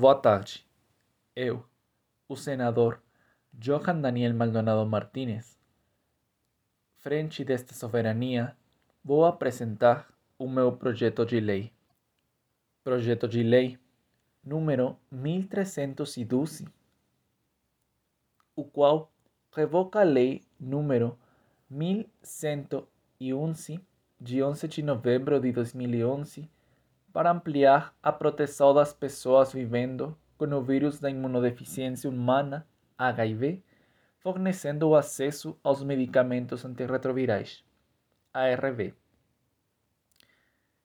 Boa tarde. Eu, o senador Johan Daniel Maldonado Martínez, frente desta soberania, vou apresentar o meu projeto de lei. Projeto de lei número 1312, o qual revoca a lei número 1111 de 11 de novembro de 2011 para ampliar a proteção das pessoas vivendo com o vírus da imunodeficiência humana, HIV, fornecendo o acesso aos medicamentos antirretrovirais, ARV.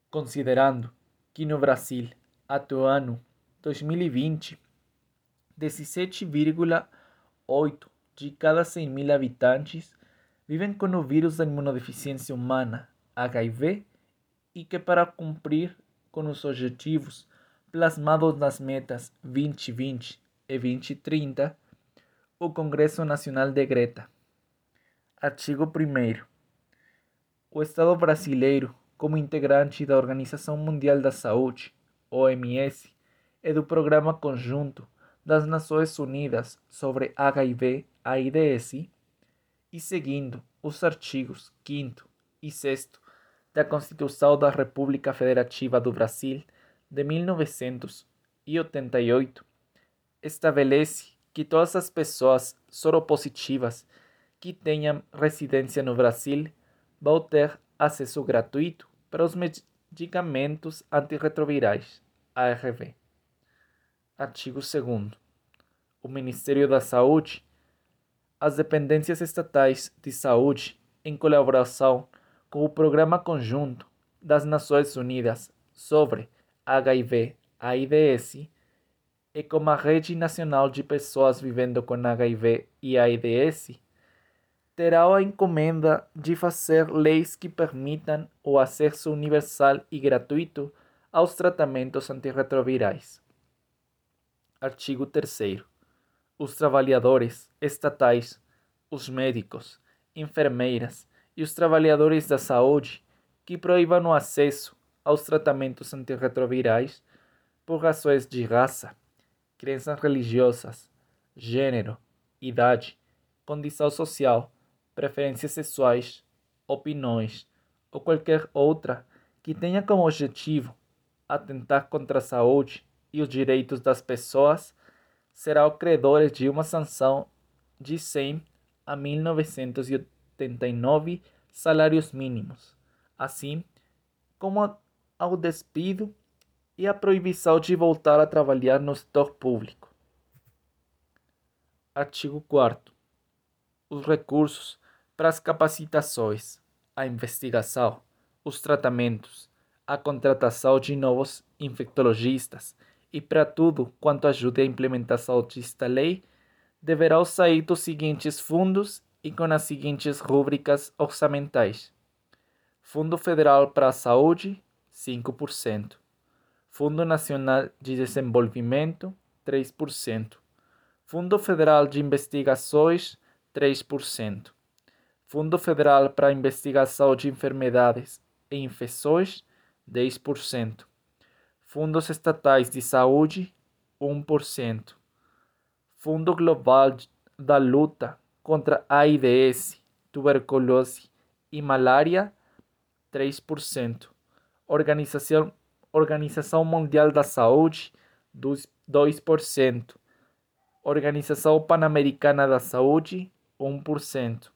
Considerando que no Brasil, até o ano 2020, 17,8 de cada 100 mil habitantes vivem com o vírus da imunodeficiência humana, HIV, e que para cumprir com os objetivos plasmados nas metas 2020 e 2030, o Congresso Nacional decreta. Artigo 1. O Estado brasileiro, como integrante da Organização Mundial da Saúde, OMS, e do Programa Conjunto das Nações Unidas sobre HIV-AIDS, e seguindo os artigos 5 e 6 da Constituição da República Federativa do Brasil de 1988 estabelece que todas as pessoas soropositivas que tenham residência no Brasil vão ter acesso gratuito para os medicamentos antirretrovirais, ARV. Artigo 2 O Ministério da Saúde, as dependências estatais de saúde, em colaboração com o Programa Conjunto das Nações Unidas sobre HIV-AIDS e com a Rede Nacional de Pessoas Vivendo com HIV e AIDS, terá a encomenda de fazer leis que permitam o acesso universal e gratuito aos tratamentos antirretrovirais. Artigo 3. Os trabalhadores estatais, os médicos, enfermeiras, e os trabalhadores da saúde que proíbam o acesso aos tratamentos antirretrovirais por razões de raça, crenças religiosas, gênero, idade, condição social, preferências sexuais, opiniões ou qualquer outra que tenha como objetivo atentar contra a saúde e os direitos das pessoas, será o credor de uma sanção de 100 a 1980 79 salários mínimos, assim como ao despido e a proibição de voltar a trabalhar no setor público. Artigo 4. Os recursos para as capacitações, a investigação, os tratamentos, a contratação de novos infectologistas e para tudo quanto ajude a implementação desta lei, deverão sair dos seguintes fundos e com as seguintes rúbricas orçamentais: Fundo Federal para a Saúde, 5%. Fundo Nacional de Desenvolvimento, 3%. Fundo Federal de Investigações, 3%. Fundo Federal para a Investigação de Enfermidades e Infecções, 10%. Fundos Estatais de Saúde, 1%. Fundo Global da Luta contra AIDS, tuberculose e malária, 3%. Organização, Organização Mundial da Saúde, 2%. Organização Pan-Americana da Saúde, 1%.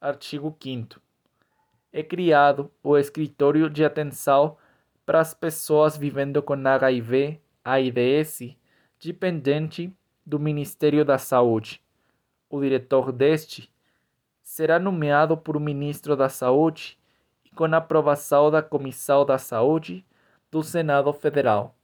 Artigo 5 É criado o Escritório de Atenção para as Pessoas Vivendo com HIV, AIDS, dependente do Ministério da Saúde o diretor deste será nomeado por ministro da Saúde e com aprovação da Comissão da Saúde do Senado Federal.